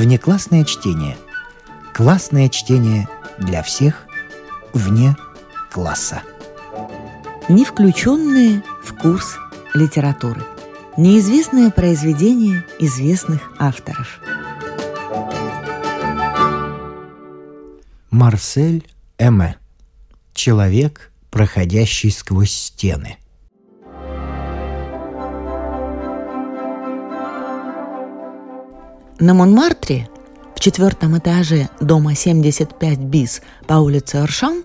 Внеклассное чтение. Классное чтение для всех вне класса. Не включенные в курс литературы. Неизвестные произведения известных авторов. Марсель Эме. Человек, проходящий сквозь стены. На Монмартре, в четвертом этаже дома 75 БИС по улице Оршан,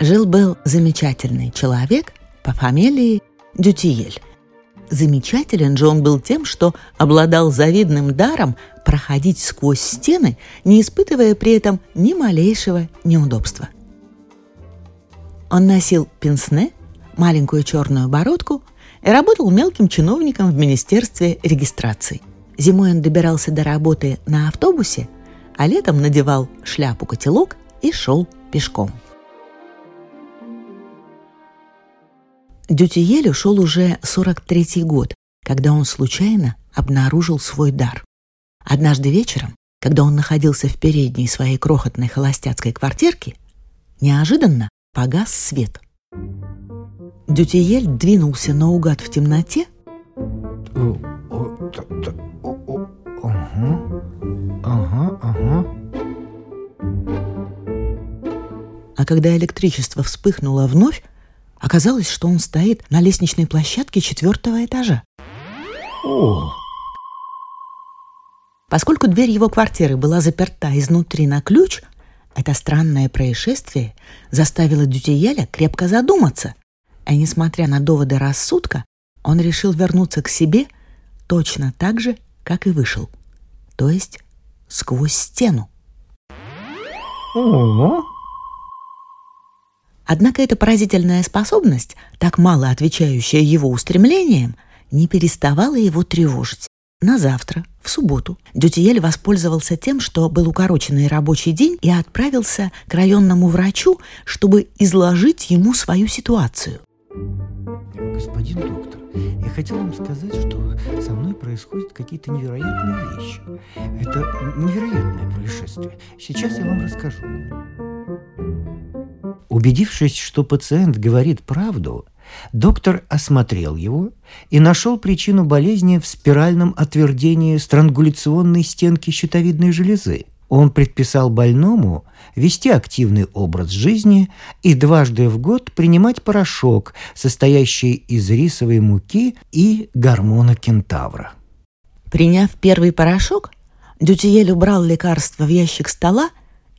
жил-был замечательный человек по фамилии Дютиель. Замечателен же он был тем, что обладал завидным даром проходить сквозь стены, не испытывая при этом ни малейшего неудобства. Он носил пенсне, маленькую черную бородку и работал мелким чиновником в Министерстве регистрации. Зимой он добирался до работы на автобусе, а летом надевал шляпу-котелок и шел пешком. Дютиелю шел уже 43-й год, когда он случайно обнаружил свой дар. Однажды вечером, когда он находился в передней своей крохотной холостяцкой квартирке, неожиданно погас свет. Дютиель двинулся наугад в темноте когда электричество вспыхнуло вновь, оказалось, что он стоит на лестничной площадке четвертого этажа. О, Поскольку дверь его квартиры была заперта изнутри на ключ, это странное происшествие заставило Дютиеля крепко задуматься. А несмотря на доводы рассудка, он решил вернуться к себе точно так же, как и вышел. То есть сквозь стену. о, Однако эта поразительная способность, так мало отвечающая его устремлениям, не переставала его тревожить. На завтра, в субботу, Дютиель воспользовался тем, что был укороченный рабочий день и отправился к районному врачу, чтобы изложить ему свою ситуацию. господин доктор, я хотел вам сказать, что со мной происходят какие-то невероятные вещи. Это невероятное происшествие. Сейчас я вам расскажу. Убедившись, что пациент говорит правду, доктор осмотрел его и нашел причину болезни в спиральном отвердении странгуляционной стенки щитовидной железы. Он предписал больному вести активный образ жизни и дважды в год принимать порошок, состоящий из рисовой муки и гормона кентавра. Приняв первый порошок, Дютиель убрал лекарство в ящик стола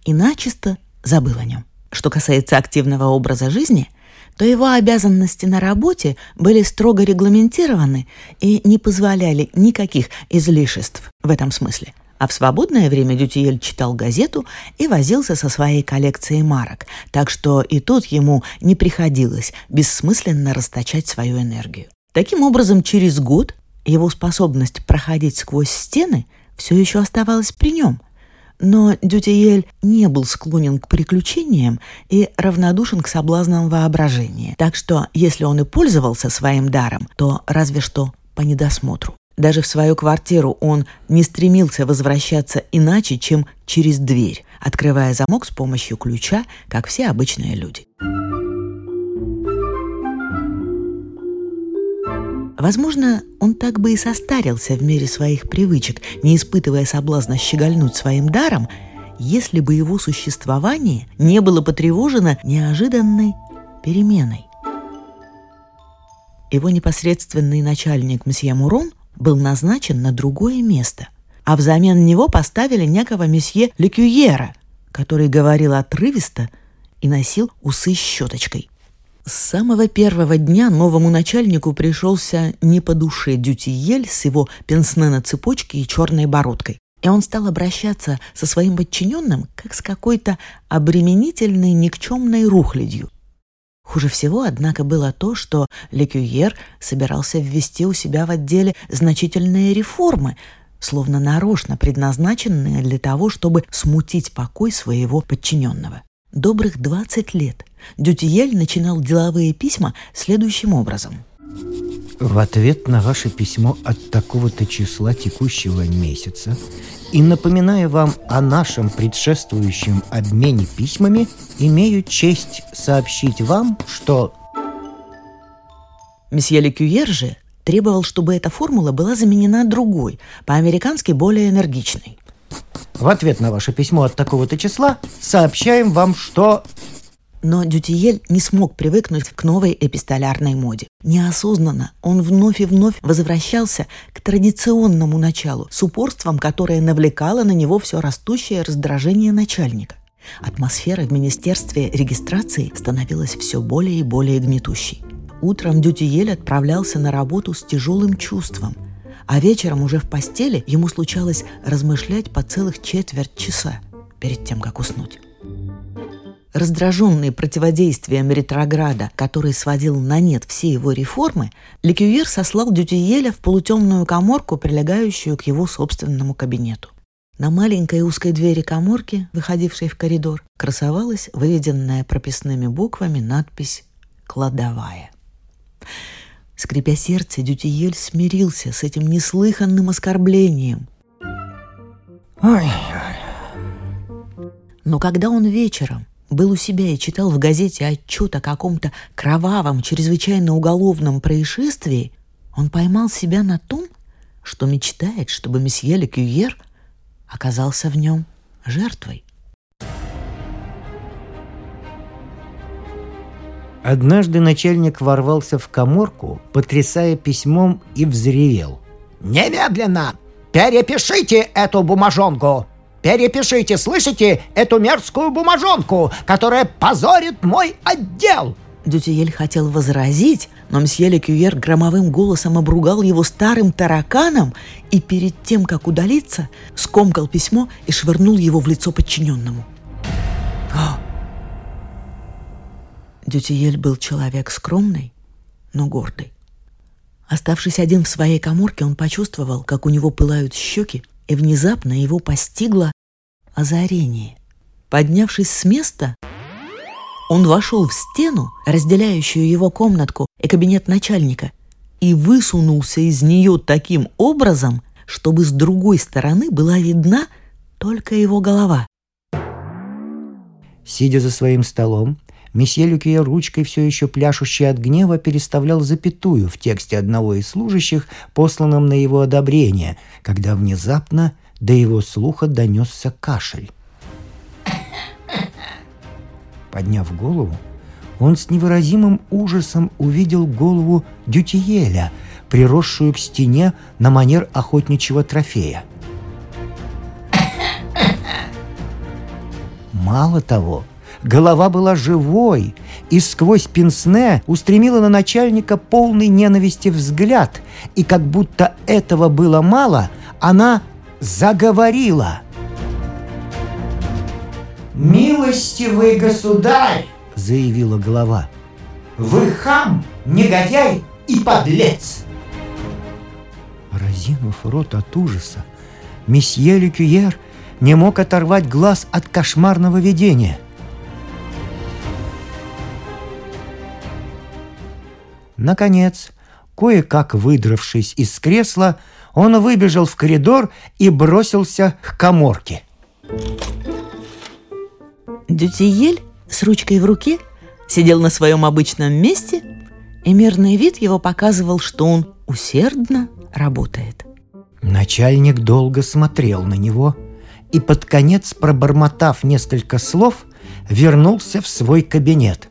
и начисто забыл о нем. Что касается активного образа жизни, то его обязанности на работе были строго регламентированы и не позволяли никаких излишеств в этом смысле. А в свободное время Дютиель читал газету и возился со своей коллекцией марок, так что и тут ему не приходилось бессмысленно расточать свою энергию. Таким образом, через год его способность проходить сквозь стены все еще оставалась при нем. Но Дютиель не был склонен к приключениям и равнодушен к соблазнам воображения. Так что, если он и пользовался своим даром, то разве что по недосмотру. Даже в свою квартиру он не стремился возвращаться иначе, чем через дверь, открывая замок с помощью ключа, как все обычные люди. Возможно, он так бы и состарился в мире своих привычек, не испытывая соблазна щегольнуть своим даром, если бы его существование не было потревожено неожиданной переменой. Его непосредственный начальник мсье Мурон был назначен на другое место, а взамен него поставили некого месье Лекюера, который говорил отрывисто и носил усы щеточкой. С самого первого дня новому начальнику пришелся не по душе Дютиель с его пенсне на цепочке и черной бородкой. И он стал обращаться со своим подчиненным как с какой-то обременительной никчемной рухлядью. Хуже всего, однако, было то, что Лекюер собирался ввести у себя в отделе значительные реформы, словно нарочно предназначенные для того, чтобы смутить покой своего подчиненного. Добрых 20 лет Дютиель начинал деловые письма следующим образом. В ответ на ваше письмо от такого-то числа текущего месяца и напоминая вам о нашем предшествующем обмене письмами, имею честь сообщить вам, что... Месье Лекюер же требовал, чтобы эта формула была заменена другой, по-американски более энергичной. В ответ на ваше письмо от такого-то числа сообщаем вам, что... Но Дютиель не смог привыкнуть к новой эпистолярной моде. Неосознанно он вновь и вновь возвращался к традиционному началу с упорством, которое навлекало на него все растущее раздражение начальника. Атмосфера в Министерстве регистрации становилась все более и более гнетущей. Утром Дютиель отправлялся на работу с тяжелым чувством, а вечером уже в постели ему случалось размышлять по целых четверть часа перед тем, как уснуть. Раздраженный противодействием ретрограда, который сводил на нет все его реформы, Лекюер сослал Дютиеля в полутемную коморку, прилегающую к его собственному кабинету. На маленькой узкой двери коморки, выходившей в коридор, красовалась выведенная прописными буквами надпись «Кладовая». Скрипя сердце, Дютиель смирился с этим неслыханным оскорблением. Ой, Но когда он вечером был у себя и читал в газете отчет о каком-то кровавом, чрезвычайно уголовном происшествии, он поймал себя на том, что мечтает, чтобы месье Лекюер оказался в нем жертвой. Однажды начальник ворвался в коморку, потрясая письмом и взревел. «Немедленно! Перепишите эту бумажонку! Перепишите, слышите, эту мерзкую бумажонку, которая позорит мой отдел!» Дютиель хотел возразить, но мсье Лекюер громовым голосом обругал его старым тараканом и перед тем, как удалиться, скомкал письмо и швырнул его в лицо подчиненному. Дютиель был человек скромный, но гордый. Оставшись один в своей коморке, он почувствовал, как у него пылают щеки, и внезапно его постигло озарение. Поднявшись с места, он вошел в стену, разделяющую его комнатку и кабинет начальника, и высунулся из нее таким образом, чтобы с другой стороны была видна только его голова. Сидя за своим столом, месье Люкье ручкой, все еще пляшущей от гнева, переставлял запятую в тексте одного из служащих, посланном на его одобрение, когда внезапно до его слуха донесся кашель. Подняв голову, он с невыразимым ужасом увидел голову Дютиеля, приросшую к стене на манер охотничьего трофея. Мало того, голова была живой и сквозь пенсне устремила на начальника полный ненависти взгляд, и как будто этого было мало, она заговорила. «Милостивый государь!» — заявила голова. «Вы хам, негодяй и подлец!» Разинув рот от ужаса, месье Люкюер не мог оторвать глаз от кошмарного видения. Наконец, кое-как выдравшись из кресла, он выбежал в коридор и бросился к коморке. Дютиель с ручкой в руке сидел на своем обычном месте, и мирный вид его показывал, что он усердно работает. Начальник долго смотрел на него и под конец, пробормотав несколько слов, вернулся в свой кабинет.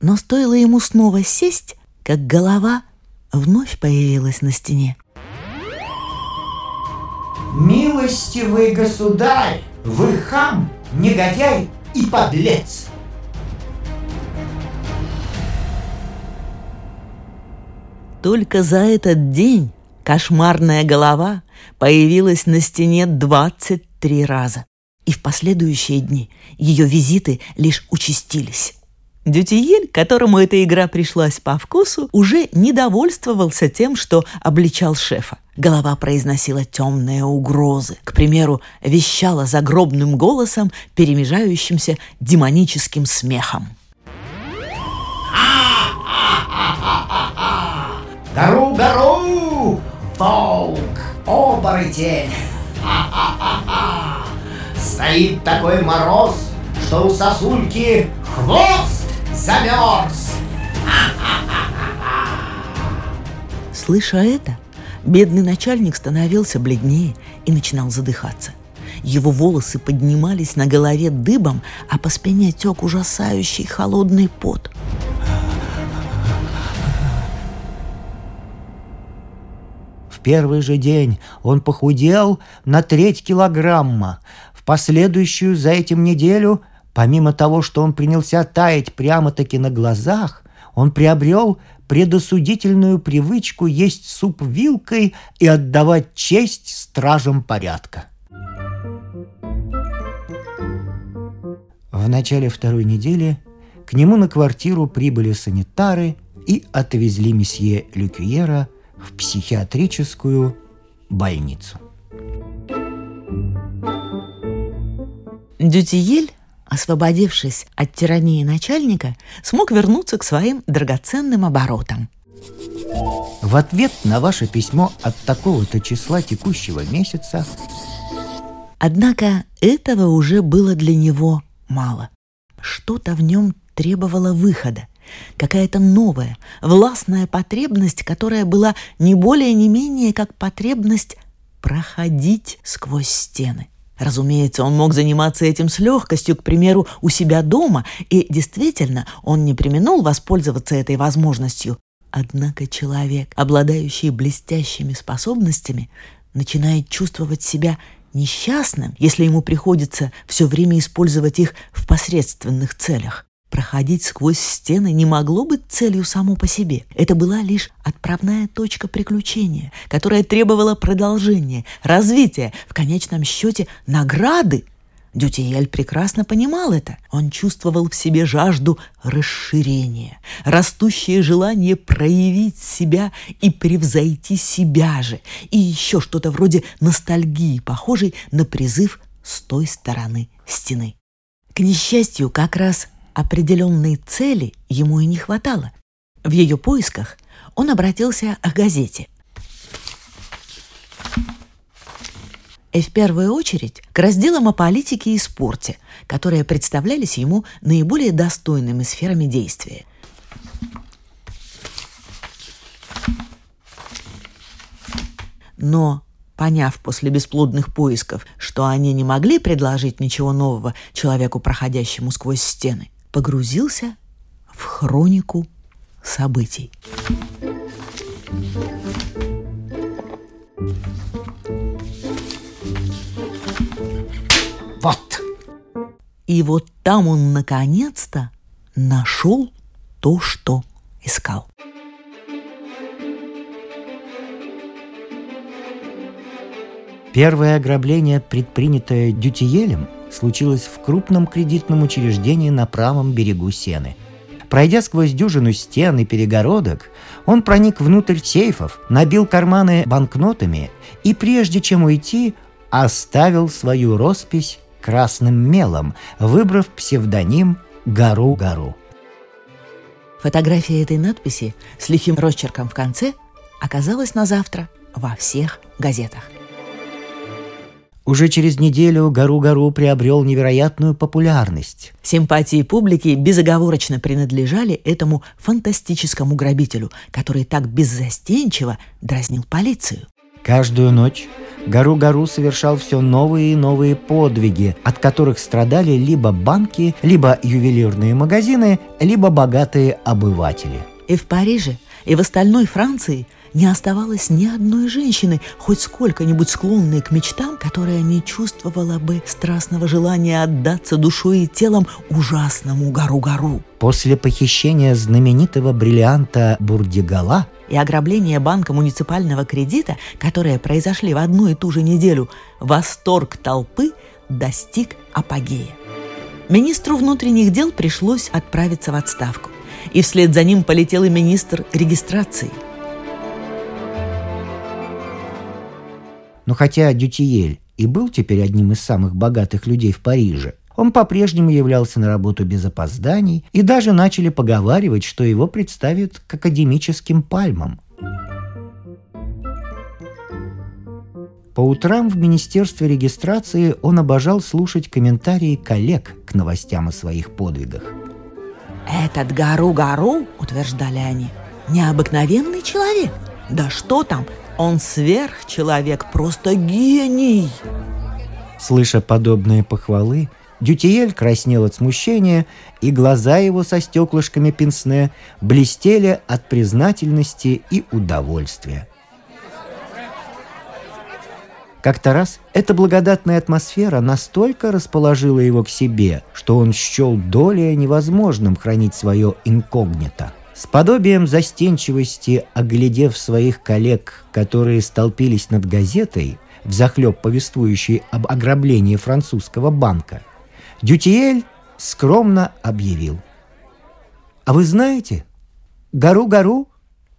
Но стоило ему снова сесть, как голова вновь появилась на стене. «Милостивый государь, вы хам, негодяй и подлец!» Только за этот день кошмарная голова появилась на стене 23 раза. И в последующие дни ее визиты лишь участились. Дютиель, которому эта игра пришлась по вкусу, уже не довольствовался тем, что обличал шефа. Голова произносила темные угрозы. К примеру, вещала загробным голосом, перемежающимся демоническим смехом. Гару, гару! Волк! оборотень. Стоит такой мороз, что у сосульки хвост замерз. Слыша это, бедный начальник становился бледнее и начинал задыхаться. Его волосы поднимались на голове дыбом, а по спине тек ужасающий холодный пот. В первый же день он похудел на треть килограмма. В последующую за этим неделю, помимо того, что он принялся таять прямо-таки на глазах, он приобрел предосудительную привычку есть суп вилкой и отдавать честь стражам порядка. В начале второй недели к нему на квартиру прибыли санитары и отвезли месье Люкьера в психиатрическую больницу. Дютиель, освободившись от тирании начальника, смог вернуться к своим драгоценным оборотам. В ответ на ваше письмо от такого-то числа текущего месяца Однако этого уже было для него мало. Что-то в нем требовало выхода. Какая-то новая, властная потребность, которая была не более не менее как потребность проходить сквозь стены. Разумеется, он мог заниматься этим с легкостью, к примеру, у себя дома, и действительно, он не применул воспользоваться этой возможностью. Однако человек, обладающий блестящими способностями, начинает чувствовать себя несчастным, если ему приходится все время использовать их в посредственных целях. Проходить сквозь стены не могло быть целью само по себе. Это была лишь отправная точка приключения, которая требовала продолжения, развития, в конечном счете награды – Дютиель прекрасно понимал это. Он чувствовал в себе жажду расширения, растущее желание проявить себя и превзойти себя же, и еще что-то вроде ностальгии, похожей на призыв с той стороны стены. К несчастью, как раз определенной цели ему и не хватало. В ее поисках он обратился к газете – и в первую очередь к разделам о политике и спорте, которые представлялись ему наиболее достойными сферами действия. Но, поняв после бесплодных поисков, что они не могли предложить ничего нового человеку, проходящему сквозь стены, погрузился в хронику событий. Вот. И вот там он наконец-то нашел то, что искал. Первое ограбление, предпринятое Дютиелем, случилось в крупном кредитном учреждении на правом берегу Сены. Пройдя сквозь дюжину стен и перегородок, он проник внутрь сейфов, набил карманы банкнотами и, прежде чем уйти, оставил свою роспись красным мелом, выбрав псевдоним Гару-Гару. Фотография этой надписи с лихим росчерком в конце оказалась на завтра во всех газетах. Уже через неделю Гару-Гару приобрел невероятную популярность. Симпатии публики безоговорочно принадлежали этому фантастическому грабителю, который так беззастенчиво дразнил полицию. Каждую ночь Гару-Гару совершал все новые и новые подвиги, от которых страдали либо банки, либо ювелирные магазины, либо богатые обыватели. И в Париже, и в остальной Франции не оставалось ни одной женщины, хоть сколько-нибудь склонной к мечтам, которая не чувствовала бы страстного желания отдаться душой и телом ужасному Гару-Гару. После похищения знаменитого бриллианта Бурдигала и ограбления банка муниципального кредита, которые произошли в одну и ту же неделю, восторг толпы достиг апогея. Министру внутренних дел пришлось отправиться в отставку. И вслед за ним полетел и министр регистрации. Но хотя Дютиель и был теперь одним из самых богатых людей в Париже, он по-прежнему являлся на работу без опозданий, и даже начали поговаривать, что его представят к академическим пальмам. По утрам в Министерстве регистрации он обожал слушать комментарии коллег к новостям о своих подвигах. «Этот Гару-Гару, — утверждали они, — необыкновенный человек. Да что там, он сверхчеловек, просто гений!» Слыша подобные похвалы, Дютиель краснел от смущения, и глаза его со стеклышками пенсне блестели от признательности и удовольствия. Как-то раз эта благодатная атмосфера настолько расположила его к себе, что он счел долее невозможным хранить свое инкогнито. С подобием застенчивости, оглядев своих коллег, которые столпились над газетой, взахлеб повествующей об ограблении французского банка, Дютиель скромно объявил. «А вы знаете, Гару-Гару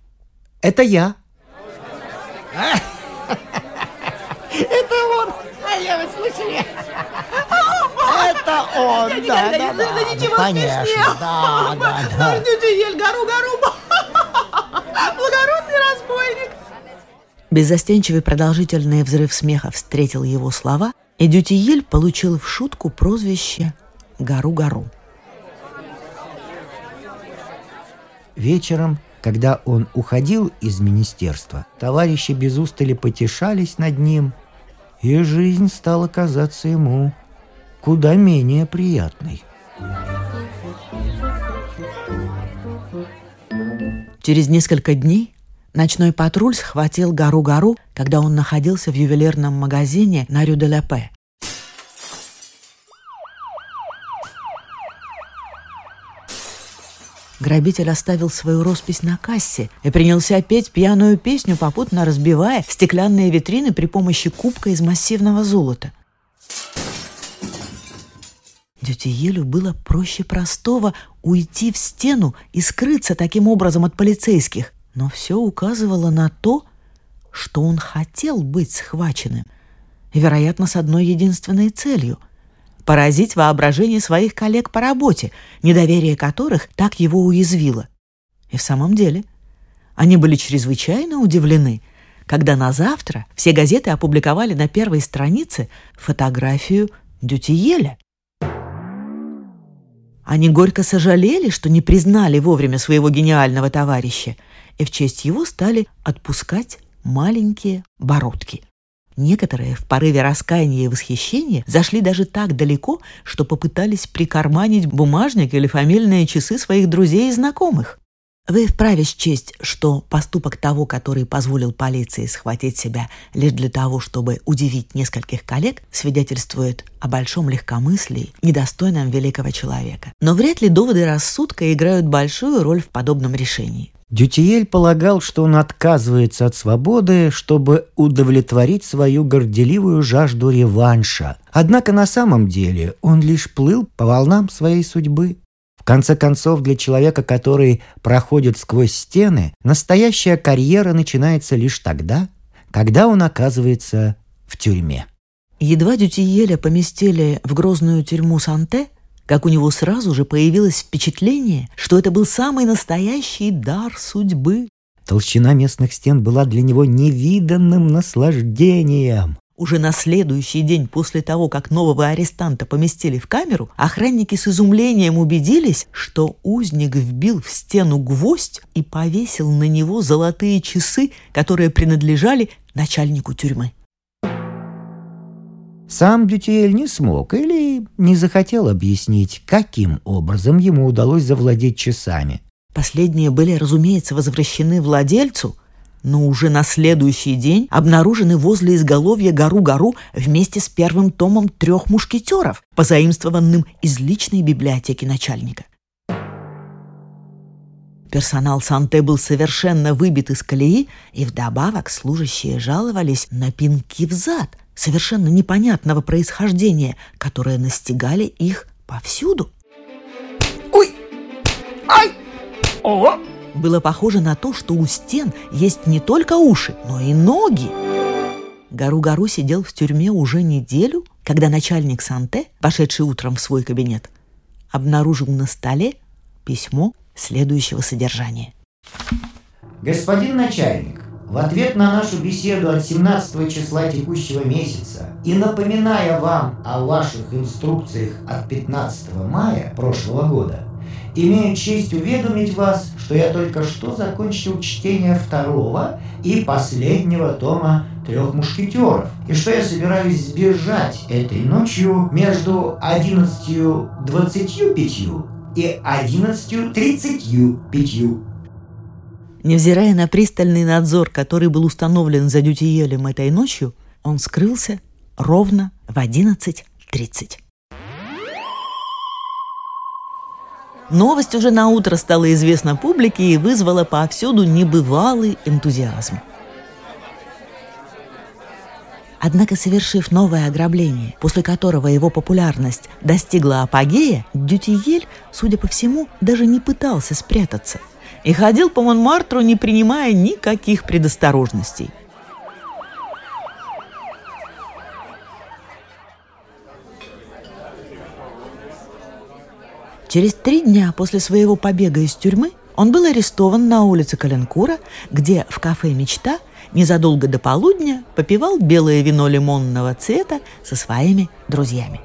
— это я!» Это он! А я вы слышали? Это он, да, да, да. ничего Конечно, да, да, да. Ель, гору-гору! Благородный разбойник! Беззастенчивый продолжительный взрыв смеха встретил его слова, и Дютиель получил в шутку прозвище «Гару-гару». Вечером, когда он уходил из министерства, товарищи без устали потешались над ним, и жизнь стала казаться ему куда менее приятной. Через несколько дней ночной патруль схватил Гару-Гару, когда он находился в ювелирном магазине на Рю-де-Лепе. Грабитель оставил свою роспись на кассе и принялся петь пьяную песню, попутно разбивая стеклянные витрины при помощи кубка из массивного золота. Дютиелю было проще простого уйти в стену и скрыться таким образом от полицейских, но все указывало на то, что он хотел быть схваченным, вероятно, с одной единственной целью — поразить воображение своих коллег по работе, недоверие которых так его уязвило. И в самом деле, они были чрезвычайно удивлены, когда на завтра все газеты опубликовали на первой странице фотографию Дютиеля. Они горько сожалели, что не признали вовремя своего гениального товарища, и в честь его стали отпускать маленькие бородки. Некоторые в порыве раскаяния и восхищения зашли даже так далеко, что попытались прикарманить бумажник или фамильные часы своих друзей и знакомых. Вы вправе счесть, что поступок того, который позволил полиции схватить себя лишь для того, чтобы удивить нескольких коллег, свидетельствует о большом легкомыслии, недостойном великого человека. Но вряд ли доводы рассудка играют большую роль в подобном решении. Дютиель полагал, что он отказывается от свободы, чтобы удовлетворить свою горделивую жажду реванша. Однако на самом деле он лишь плыл по волнам своей судьбы. Конце концов, для человека, который проходит сквозь стены, настоящая карьера начинается лишь тогда, когда он оказывается в тюрьме. Едва Дютиеля поместили в грозную тюрьму Санте – как у него сразу же появилось впечатление, что это был самый настоящий дар судьбы. Толщина местных стен была для него невиданным наслаждением. Уже на следующий день после того, как нового арестанта поместили в камеру, охранники с изумлением убедились, что узник вбил в стену гвоздь и повесил на него золотые часы, которые принадлежали начальнику тюрьмы. Сам Дютиэль не смог или не захотел объяснить, каким образом ему удалось завладеть часами. Последние были, разумеется, возвращены владельцу, но уже на следующий день обнаружены возле изголовья гору-гору вместе с первым томом трех мушкетеров, позаимствованным из личной библиотеки начальника. Персонал Санте был совершенно выбит из колеи, и вдобавок служащие жаловались на пинки в зад – совершенно непонятного происхождения, которые настигали их повсюду. Ой! Ай! О! Было похоже на то, что у стен есть не только уши, но и ноги. Гару-Гару сидел в тюрьме уже неделю, когда начальник Санте, пошедший утром в свой кабинет, обнаружил на столе письмо следующего содержания. Господин начальник, в ответ на нашу беседу от 17 числа текущего месяца и напоминая вам о ваших инструкциях от 15 мая прошлого года, имею честь уведомить вас, что я только что закончил чтение второго и последнего тома трех мушкетеров, и что я собираюсь сбежать этой ночью между 11.25 и 11.35. Невзирая на пристальный надзор, который был установлен за Дютиелем этой ночью, он скрылся ровно в 11.30. Новость уже на утро стала известна публике и вызвала повсюду небывалый энтузиазм. Однако, совершив новое ограбление, после которого его популярность достигла апогея, Дютиель, судя по всему, даже не пытался спрятаться и ходил по Монмартру, не принимая никаких предосторожностей. Через три дня после своего побега из тюрьмы он был арестован на улице Каленкура, где в кафе «Мечта» незадолго до полудня попивал белое вино лимонного цвета со своими друзьями.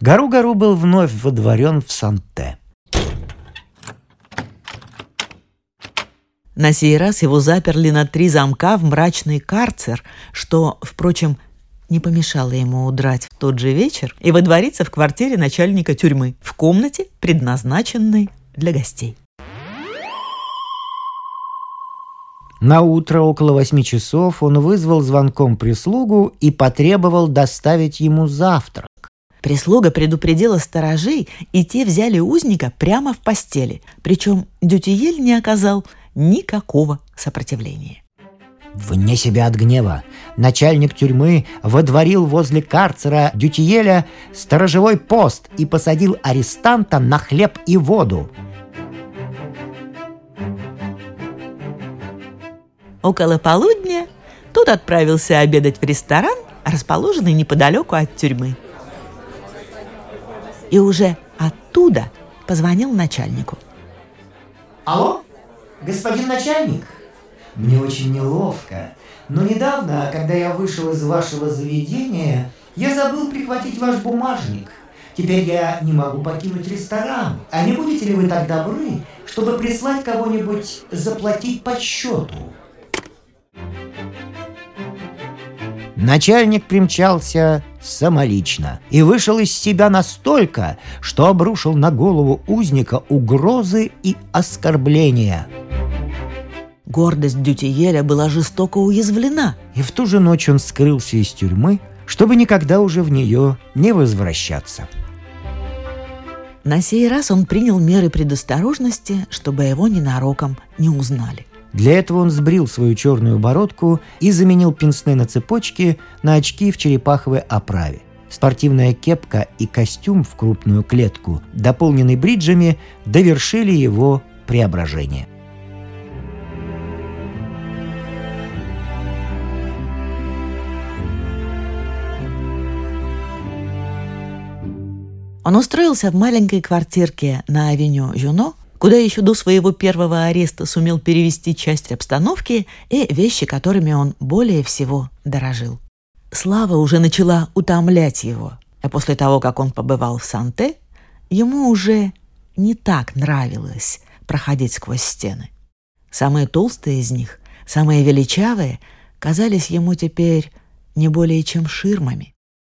Гару-Гару был вновь водворен в Санте. На сей раз его заперли на три замка в мрачный карцер, что, впрочем, не помешало ему удрать в тот же вечер и водвориться в квартире начальника тюрьмы, в комнате, предназначенной для гостей. На утро около восьми часов он вызвал звонком прислугу и потребовал доставить ему завтрак. Прислуга предупредила сторожей, и те взяли узника прямо в постели, причем Дютиель не оказал никакого сопротивления. Вне себя от гнева начальник тюрьмы водворил возле карцера Дютиеля сторожевой пост и посадил арестанта на хлеб и воду. Около полудня тот отправился обедать в ресторан, расположенный неподалеку от тюрьмы. И уже оттуда позвонил начальнику. Алло? Господин начальник, мне очень неловко, но недавно, когда я вышел из вашего заведения, я забыл прихватить ваш бумажник. Теперь я не могу покинуть ресторан. А не будете ли вы так добры, чтобы прислать кого-нибудь заплатить по счету? Начальник примчался самолично и вышел из себя настолько, что обрушил на голову узника угрозы и оскорбления. Гордость Дютиеля была жестоко уязвлена. И в ту же ночь он скрылся из тюрьмы, чтобы никогда уже в нее не возвращаться. На сей раз он принял меры предосторожности, чтобы его ненароком не узнали. Для этого он сбрил свою черную бородку и заменил пенсне на цепочке на очки в черепаховой оправе. Спортивная кепка и костюм в крупную клетку, дополненный бриджами, довершили его преображение. Он устроился в маленькой квартирке на авеню Жюно, куда еще до своего первого ареста сумел перевести часть обстановки и вещи, которыми он более всего дорожил. Слава уже начала утомлять его, а после того, как он побывал в Санте, ему уже не так нравилось проходить сквозь стены. Самые толстые из них, самые величавые, казались ему теперь не более чем ширмами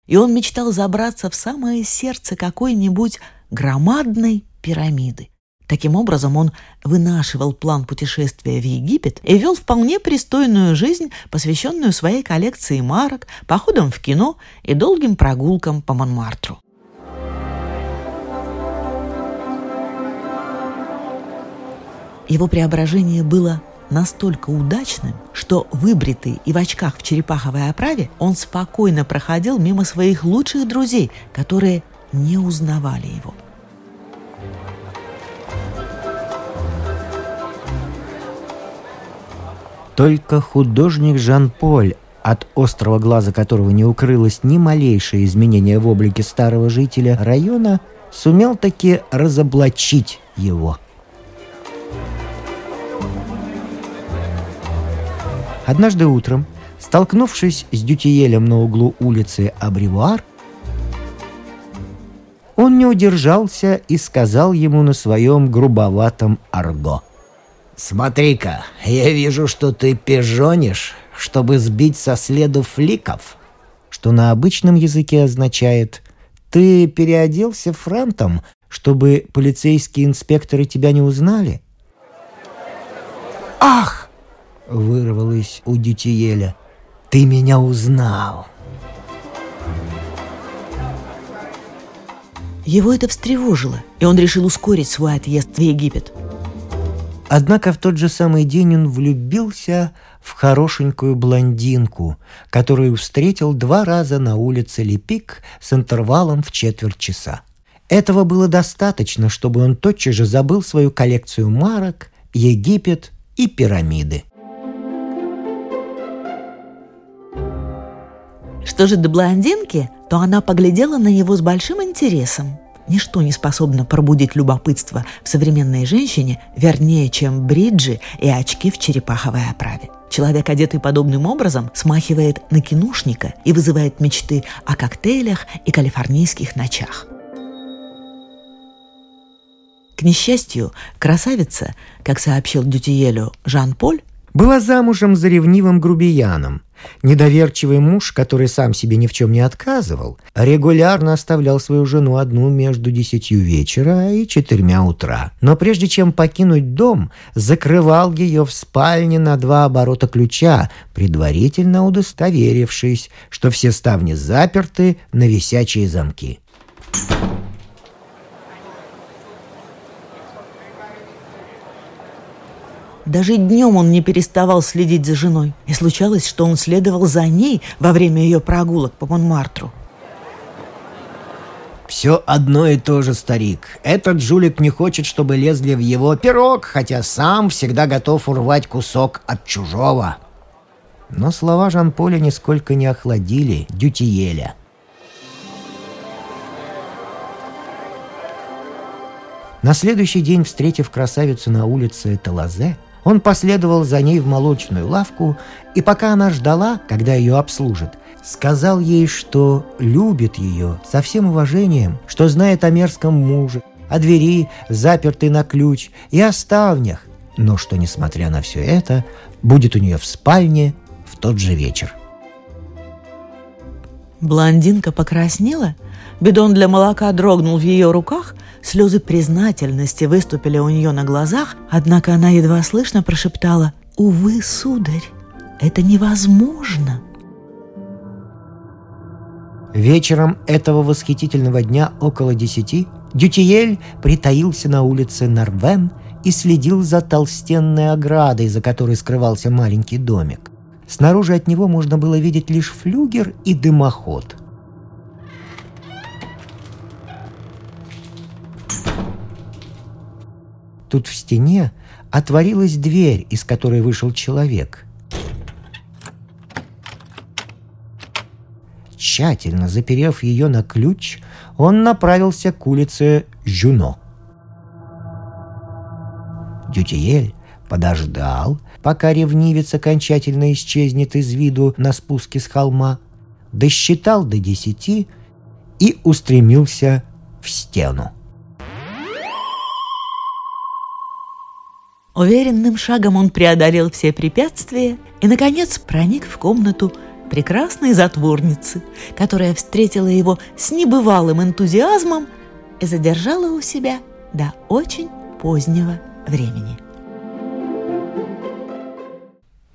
и он мечтал забраться в самое сердце какой-нибудь громадной пирамиды. Таким образом, он вынашивал план путешествия в Египет и вел вполне пристойную жизнь, посвященную своей коллекции марок, походам в кино и долгим прогулкам по Монмартру. Его преображение было настолько удачным, что выбритый и в очках в черепаховой оправе он спокойно проходил мимо своих лучших друзей, которые не узнавали его. Только художник Жан-Поль, от острого глаза которого не укрылось ни малейшее изменение в облике старого жителя района, сумел таки разоблачить его. Однажды утром, столкнувшись с Дютиелем на углу улицы Абривуар, он не удержался и сказал ему на своем грубоватом арго. «Смотри-ка, я вижу, что ты пижонишь, чтобы сбить со следу фликов», что на обычном языке означает «ты переоделся франтом, чтобы полицейские инспекторы тебя не узнали?» «Ах!» — вырвалось у Дютиеля. «Ты меня узнал!» Его это встревожило, и он решил ускорить свой отъезд в Египет. Однако в тот же самый день он влюбился в хорошенькую блондинку, которую встретил два раза на улице Лепик с интервалом в четверть часа. Этого было достаточно, чтобы он тотчас же забыл свою коллекцию марок, Египет и пирамиды. Что же до блондинки, то она поглядела на него с большим интересом. Ничто не способно пробудить любопытство в современной женщине вернее, чем бриджи и очки в черепаховой оправе. Человек, одетый подобным образом, смахивает на кинушника и вызывает мечты о коктейлях и калифорнийских ночах. К несчастью, красавица, как сообщил Дютиелю Жан-Поль, была замужем за ревнивым грубияном. Недоверчивый муж, который сам себе ни в чем не отказывал, регулярно оставлял свою жену одну между десятью вечера и четырьмя утра. Но прежде чем покинуть дом, закрывал ее в спальне на два оборота ключа, предварительно удостоверившись, что все ставни заперты на висячие замки. Даже днем он не переставал следить за женой. И случалось, что он следовал за ней во время ее прогулок по Монмартру. Все одно и то же, старик. Этот жулик не хочет, чтобы лезли в его пирог, хотя сам всегда готов урвать кусок от чужого. Но слова Жан-Поля нисколько не охладили Дютиеля. На следующий день, встретив красавицу на улице Талазе, он последовал за ней в молочную лавку, и пока она ждала, когда ее обслужат, сказал ей, что любит ее со всем уважением, что знает о мерзком муже, о двери, запертой на ключ, и о ставнях, но что, несмотря на все это, будет у нее в спальне в тот же вечер. Блондинка покраснела, бидон для молока дрогнул в ее руках, Слезы признательности выступили у нее на глазах, однако она едва слышно прошептала «Увы, сударь, это невозможно!» Вечером этого восхитительного дня около десяти Дютиель притаился на улице Нарвен и следил за толстенной оградой, за которой скрывался маленький домик. Снаружи от него можно было видеть лишь флюгер и дымоход – Тут в стене отворилась дверь, из которой вышел человек. Тщательно заперев ее на ключ, он направился к улице Жюно. Дютиель подождал, пока ревнивец окончательно исчезнет из виду на спуске с холма, досчитал до десяти и устремился в стену. Уверенным шагом он преодолел все препятствия и, наконец, проник в комнату прекрасной затворницы, которая встретила его с небывалым энтузиазмом и задержала у себя до очень позднего времени.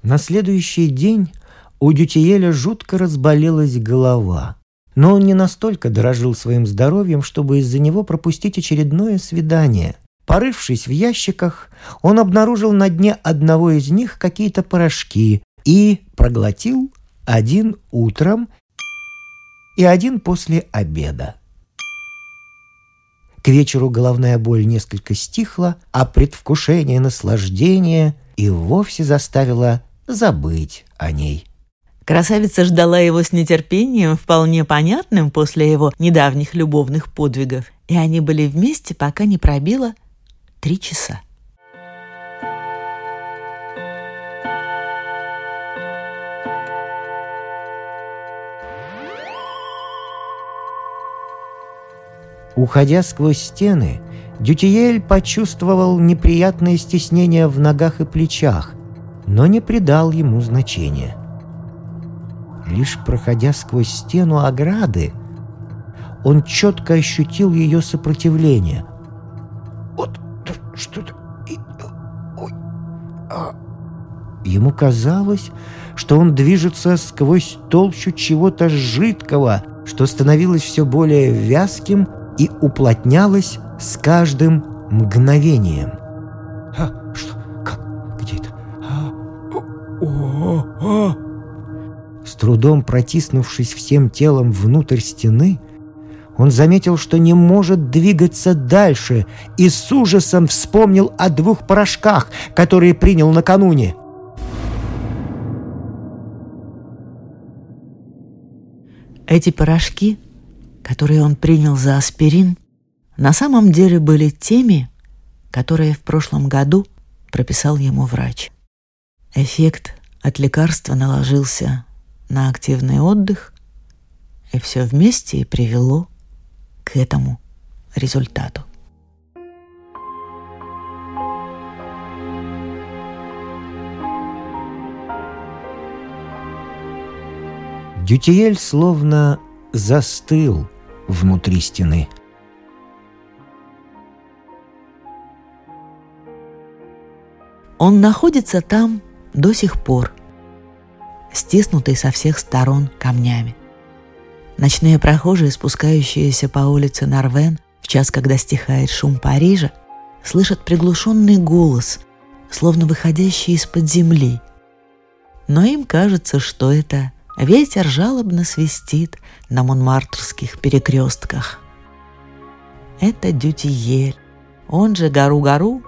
На следующий день у Дютиеля жутко разболелась голова, но он не настолько дорожил своим здоровьем, чтобы из-за него пропустить очередное свидание – Порывшись в ящиках, он обнаружил на дне одного из них какие-то порошки и проглотил один утром и один после обеда. К вечеру головная боль несколько стихла, а предвкушение наслаждения и вовсе заставило забыть о ней. Красавица ждала его с нетерпением, вполне понятным после его недавних любовных подвигов, и они были вместе, пока не пробило три часа. Уходя сквозь стены, Дютиель почувствовал неприятное стеснение в ногах и плечах, но не придал ему значения. Лишь проходя сквозь стену ограды, он четко ощутил ее сопротивление. «Вот что-то... Ой, а...» Ему казалось, что он движется сквозь толщу чего-то жидкого, что становилось все более вязким и уплотнялось с каждым мгновением. А, что? Как? Где это? А, о, о, С трудом протиснувшись всем телом внутрь стены, он заметил, что не может двигаться дальше, и с ужасом вспомнил о двух порошках, которые принял накануне. Эти порошки, которые он принял за аспирин, на самом деле были теми, которые в прошлом году прописал ему врач. Эффект от лекарства наложился на активный отдых, и все вместе и привело к этому результату. Дютиель словно застыл внутри стены. Он находится там до сих пор, стиснутый со всех сторон камнями. Ночные прохожие, спускающиеся по улице Нарвен в час, когда стихает шум Парижа, слышат приглушенный голос, словно выходящий из-под земли. Но им кажется, что это ветер жалобно свистит на монмартрских перекрестках. Это Дютиель, он же Гару-Гару,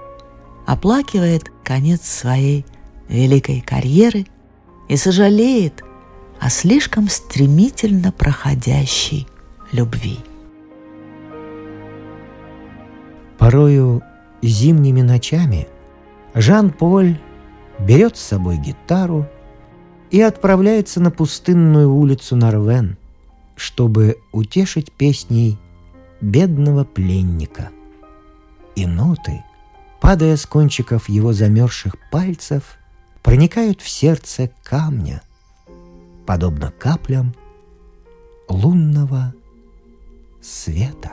оплакивает конец своей великой карьеры и сожалеет о слишком стремительно проходящей любви. Порою зимними ночами Жан-Поль берет с собой гитару и отправляется на пустынную улицу Нарвен, чтобы утешить песней бедного пленника. И ноты, падая с кончиков его замерзших пальцев, проникают в сердце камня, подобно каплям лунного света.